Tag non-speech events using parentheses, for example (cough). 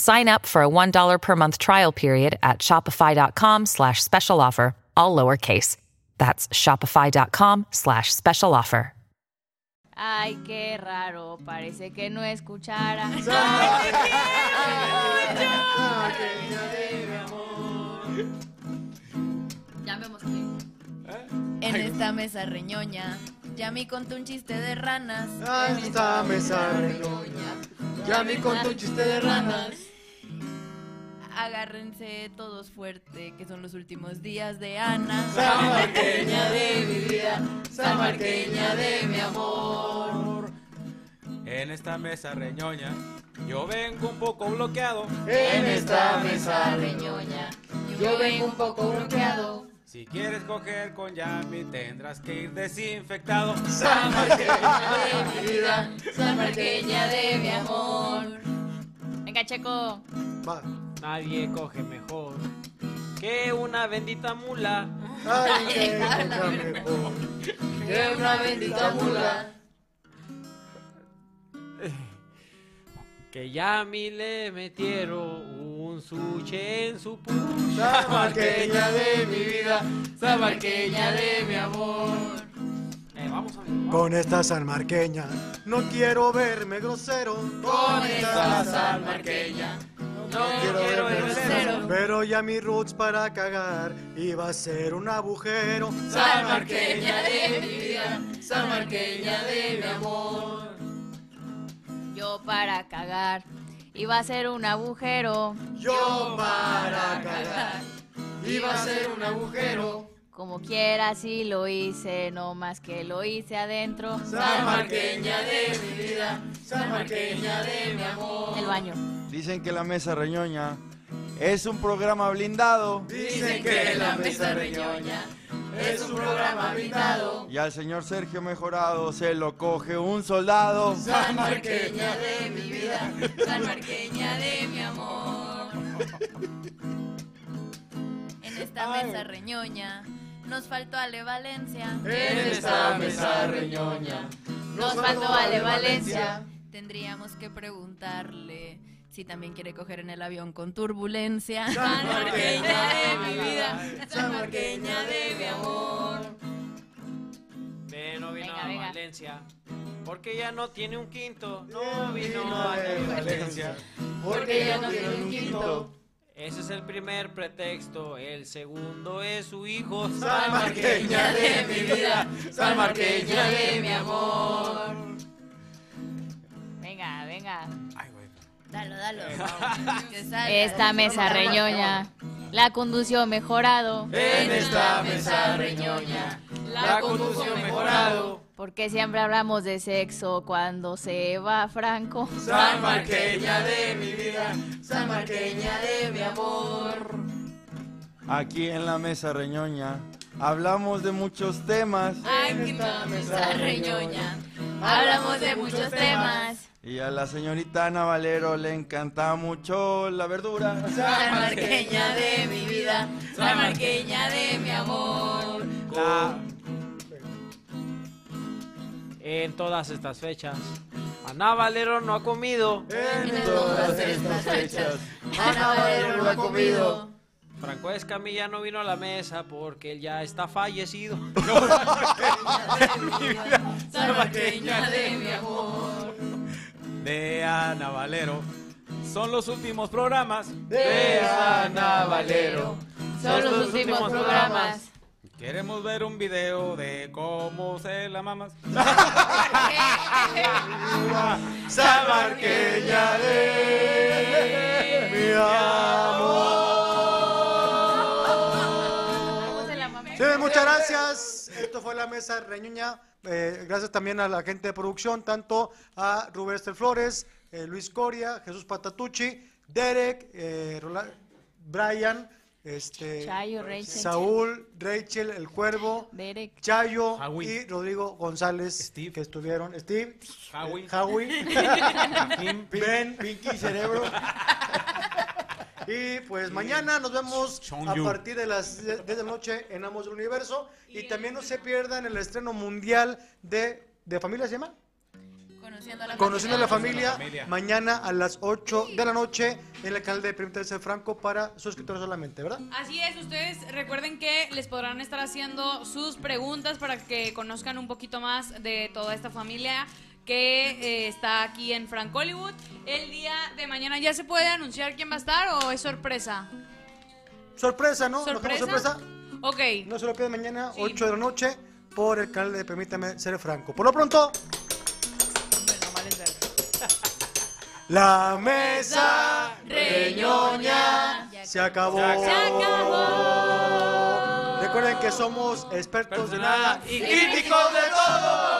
Sign up for a $1 per month trial period at shopify.com slash special offer, all lowercase. That's shopify.com slash special offer. Ay, qué raro, parece que no escuchara. (laughs) ya me mostré. En esta mesa reñoña, ya me contó un chiste de ranas. Ah, en esta mesa reñoña, ya me contó un chiste de ranas. Agárrense todos fuerte, que son los últimos días de Ana. Samarqueña de mi vida, samarqueña de mi amor. En esta mesa reñoña, yo vengo un poco bloqueado. En esta mesa reñoña, yo vengo un poco bloqueado. Si quieres coger con Yami, tendrás que ir desinfectado. Samarqueña de mi vida, Samarqueña de mi amor. Venga, Checo. Va. Nadie coge mejor que una bendita mula. Que (laughs) coja mejor que una bendita mula. (laughs) Que ya a mí le metieron un suche en su pucha. Samarqueña de mi vida, samarqueña de mi amor. Eh, vamos a Con esta salmarqueña no quiero verme grosero. Con esta salmarqueña no quiero. Pero ya mi roots para cagar iba a ser un agujero. Salmarqueña de mi vida, salmarqueña de mi amor. Yo para cagar iba a ser un agujero. Yo para cagar iba a ser un agujero. Como quiera, sí lo hice, no más que lo hice adentro. Salmarqueña de mi vida, salmarqueña de mi amor. Baño. Dicen que la mesa reñoña es un programa blindado Dicen que la mesa reñoña es un programa blindado. y al señor Sergio Mejorado se lo coge un soldado. Salmarqueña de mi vida, Salmarqueña de mi amor. (laughs) En esta mesa reñoña nos faltó Ale Valencia. en esta mesa reñoña Nos faltó Ale Valencia. Tendríamos que preguntarle si también quiere coger en el avión con turbulencia. Salmarqueña de mi vida, salmarqueña de mi amor. no vino Venga, a venga. Valencia. Porque ya no tiene un quinto. No No vino a de Valencia. Porque ya no tiene un quinto. Ese es el primer pretexto. El segundo es su hijo. Salmarqueña de mi vida, salmarqueña de mi amor. Venga. Ay, güey. Dalo, dalo. Esta mesa reñoña la condució mejorado. En esta mesa reñoña, la conducción mejorado. Porque siempre hablamos de sexo cuando se va Franco. Salmarqueña de mi vida, salmarqueña de mi amor. Aquí en la mesa reñoña hablamos de muchos temas Aquí en la mesa reñoña hablamos de muchos temas. Y a la señorita Ana Valero le encanta mucho la verdura. Salmarqueña de mi vida, salmarqueña de mi amor. La- En todas estas fechas Ana Valero no ha comido. En todas estas fechas, Ana Valero no ha comido. Franco Escamilla no vino a la mesa porque él ya está fallecido. Salvaqueña de mi amor. De Ana Valero. Son los últimos programas. De Ana Valero. Son los últimos programas. Queremos ver un video de cómo se la mamas. (laughs) Salvaqueña de mi amor. Señores, muchas gracias. Esto fue la mesa reñuña. Eh, gracias también a la gente de producción, tanto a Rubén Estel Flores, eh, Luis Coria, Jesús Patatucci, Derek, eh, Rola- Brian, este, Chayo, Rachel. Saúl, Rachel, El Cuervo, Derek. Chayo Howie. y Rodrigo González, Steve. que estuvieron, Steve, Howie. Howie, (laughs) (laughs) Kim, Ben, Pinky Cerebro. Y pues mañana nos vemos a partir de las 10 de la noche en Amos del Universo. Y también no se pierdan el estreno mundial de, de Familia, ¿se llama? Conociendo a la Conociendo a la Familia. familia, mañana a las 8 de la noche en el canal de Permítame Ser Franco para suscriptores solamente, ¿verdad? Así es, ustedes recuerden que les podrán estar haciendo sus preguntas para que conozcan un poquito más de toda esta familia que eh, está aquí en Frank Hollywood. El día de mañana ya se puede anunciar quién va a estar o es sorpresa. Sorpresa, ¿no? ¿Nos dejamos ¿Sorpresa? Ok. No se lo pierdan mañana, Sí. 8 de la noche, por el canal de Permítame Ser Franco. Por lo pronto, la mesa reñoña se acabó. Se acabó. Recuerden que somos expertos de nada y críticos de todo.